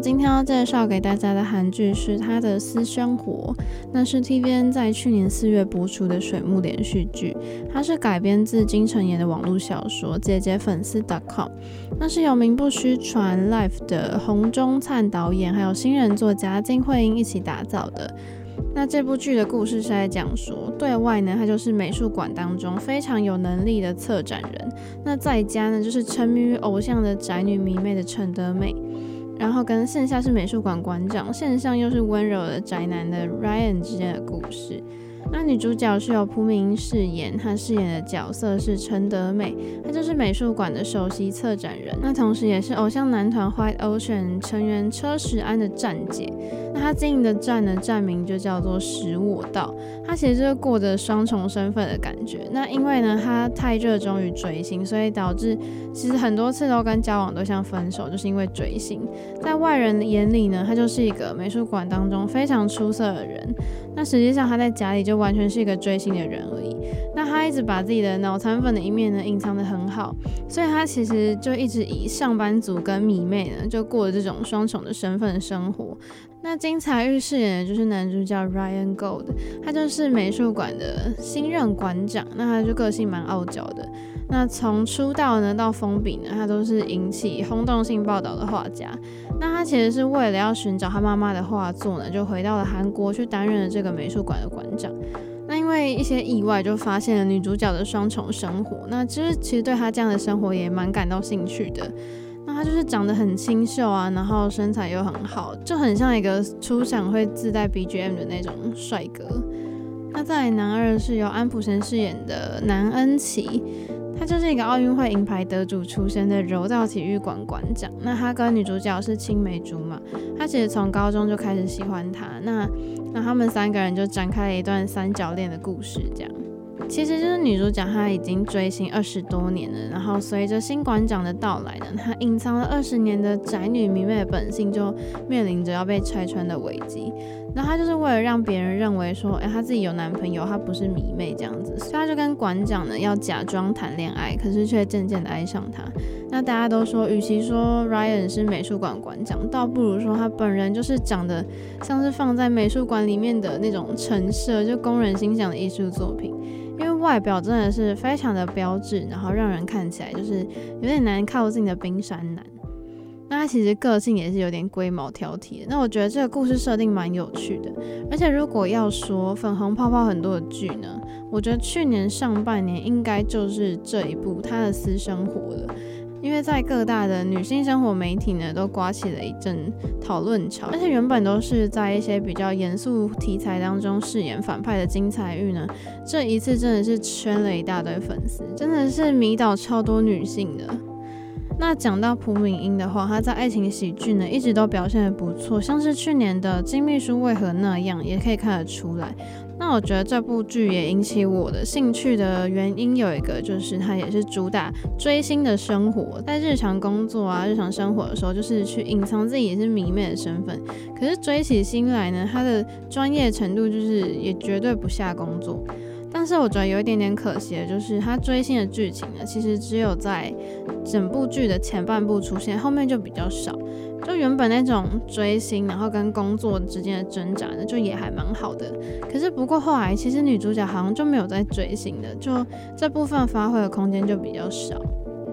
今天要介绍给大家的韩剧是他的私生活，那是 TVN 在去年四月播出的水木连续剧，它是改编自金城妍的网络小说《姐姐粉丝 .com》，那是由名不虚传 Life 的洪忠灿导演，还有新人作家金惠英一起打造的。那这部剧的故事是在讲说，对外呢，她就是美术馆当中非常有能力的策展人；那在家呢，就是沉迷于偶像的宅女迷妹的陈德美。然后跟线下是美术馆馆长，线上又是温柔的宅男的 Ryan 之间的故事。那女主角是由朴敏英饰演，她饰演的角色是陈德美，她就是美术馆的首席策展人，那同时也是偶像男团 White Ocean 成员车石安的站姐。那她经营的站呢，站名就叫做食我道。她其实就是过着双重身份的感觉。那因为呢，她太热衷于追星，所以导致其实很多次都跟交往对象分手，就是因为追星。在外人眼里呢，她就是一个美术馆当中非常出色的人。那实际上她在家里就完全是一个追星的人而已。那他一直把自己的脑残粉的一面呢隐藏得很好，所以他其实就一直以上班族跟迷妹呢就过着这种双重的身份生活。那金财玉饰演的就是男主角 Ryan Gold，他就是美术馆的新任馆长。那他就个性蛮傲娇的。那从出道呢到封笔呢，他都是引起轰动性报道的画家。那他其实是为了要寻找他妈妈的画作呢，就回到了韩国去担任了这个美术馆的馆长。那因为一些意外，就发现了女主角的双重生活。那其实其实对他这样的生活也蛮感到兴趣的。那他就是长得很清秀啊，然后身材又很好，就很像一个出场会自带 BGM 的那种帅哥。那在男二是由安普贤饰演的南恩琪，他就是一个奥运会银牌得主出身的柔道体育馆馆长。那他跟女主角是青梅竹马，他其实从高中就开始喜欢她。那那他们三个人就展开了一段三角恋的故事，这样。其实就是女主角，她已经追星二十多年了，然后随着新馆长的到来呢，她隐藏了二十年的宅女迷妹的本性就面临着要被拆穿的危机。那她就是为了让别人认为说，哎，她自己有男朋友，她不是迷妹这样子，所以她就跟馆长呢要假装谈恋爱，可是却渐渐的爱上他。那大家都说，与其说 Ryan 是美术馆馆长，倒不如说他本人就是长得像是放在美术馆里面的那种陈设，就工人心想的艺术作品。因为外表真的是非常的标致，然后让人看起来就是有点难靠近的冰山男。那他其实个性也是有点龟毛挑剔的。那我觉得这个故事设定蛮有趣的。而且如果要说粉红泡泡很多的剧呢，我觉得去年上半年应该就是这一部他的私生活了。因为在各大的女性生活媒体呢，都刮起了一阵讨论潮，而且原本都是在一些比较严肃题材当中饰演反派的金财玉呢，这一次真的是圈了一大堆粉丝，真的是迷倒超多女性的。那讲到朴敏英的话，她在爱情喜剧呢一直都表现得不错，像是去年的《金秘书为何那样》，也可以看得出来。那我觉得这部剧也引起我的兴趣的原因有一个，就是它也是主打追星的生活，在日常工作啊、日常生活的时候，就是去隐藏自己也是迷妹的身份。可是追起星来呢，他的专业程度就是也绝对不下工作。但是我觉得有一点点可惜的就是，他追星的剧情呢，其实只有在整部剧的前半部出现，后面就比较少。就原本那种追星，然后跟工作之间的挣扎呢，就也还蛮好的。可是不过后来，其实女主角好像就没有在追星的，就这部分发挥的空间就比较少。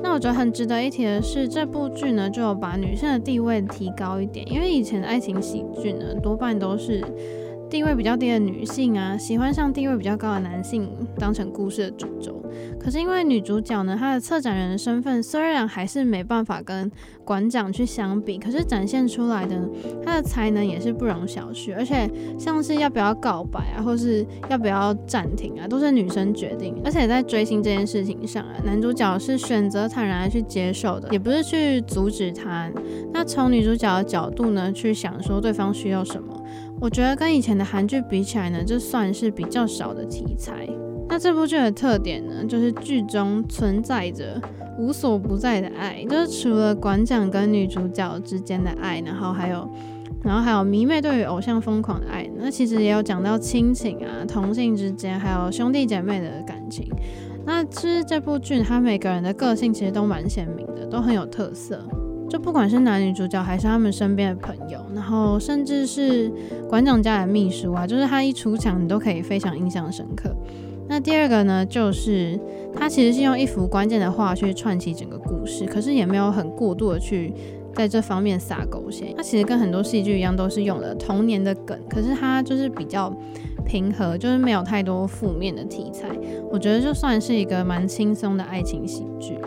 那我觉得很值得一提的是，这部剧呢就有把女性的地位提高一点，因为以前的爱情喜剧呢多半都是。地位比较低的女性啊，喜欢上地位比较高的男性当成故事的主轴。可是因为女主角呢，她的策展人的身份虽然还是没办法跟馆长去相比，可是展现出来的她的才能也是不容小觑。而且像是要不要告白啊，或是要不要暂停啊，都是女生决定。而且在追星这件事情上啊，男主角是选择坦然去接受的，也不是去阻止他。那从女主角的角度呢，去想说对方需要什么。我觉得跟以前的韩剧比起来呢，这算是比较少的题材。那这部剧的特点呢，就是剧中存在着无所不在的爱，就是除了馆长跟女主角之间的爱，然后还有，然后还有迷妹对于偶像疯狂的爱。那其实也有讲到亲情啊、同性之间，还有兄弟姐妹的感情。那其实这部剧，它每个人的个性其实都蛮鲜明的，都很有特色。就不管是男女主角，还是他们身边的朋友，然后甚至是馆长家的秘书啊，就是他一出场，你都可以非常印象深刻。那第二个呢，就是他其实是用一幅关键的画去串起整个故事，可是也没有很过度的去在这方面撒狗血。他其实跟很多戏剧一样，都是用了童年的梗，可是他就是比较平和，就是没有太多负面的题材。我觉得就算是一个蛮轻松的爱情喜剧。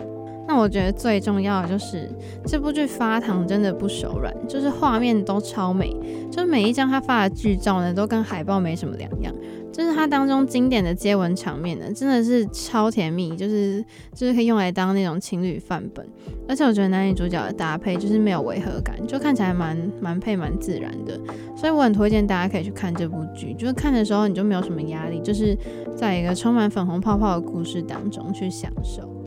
那我觉得最重要的就是这部剧发糖真的不手软，就是画面都超美，就是每一张他发的剧照呢，都跟海报没什么两样。就是它当中经典的接吻场面呢，真的是超甜蜜，就是就是可以用来当那种情侣范本。而且我觉得男女主角的搭配就是没有违和感，就看起来蛮蛮配蛮自然的。所以我很推荐大家可以去看这部剧，就是看的时候你就没有什么压力，就是在一个充满粉红泡泡的故事当中去享受。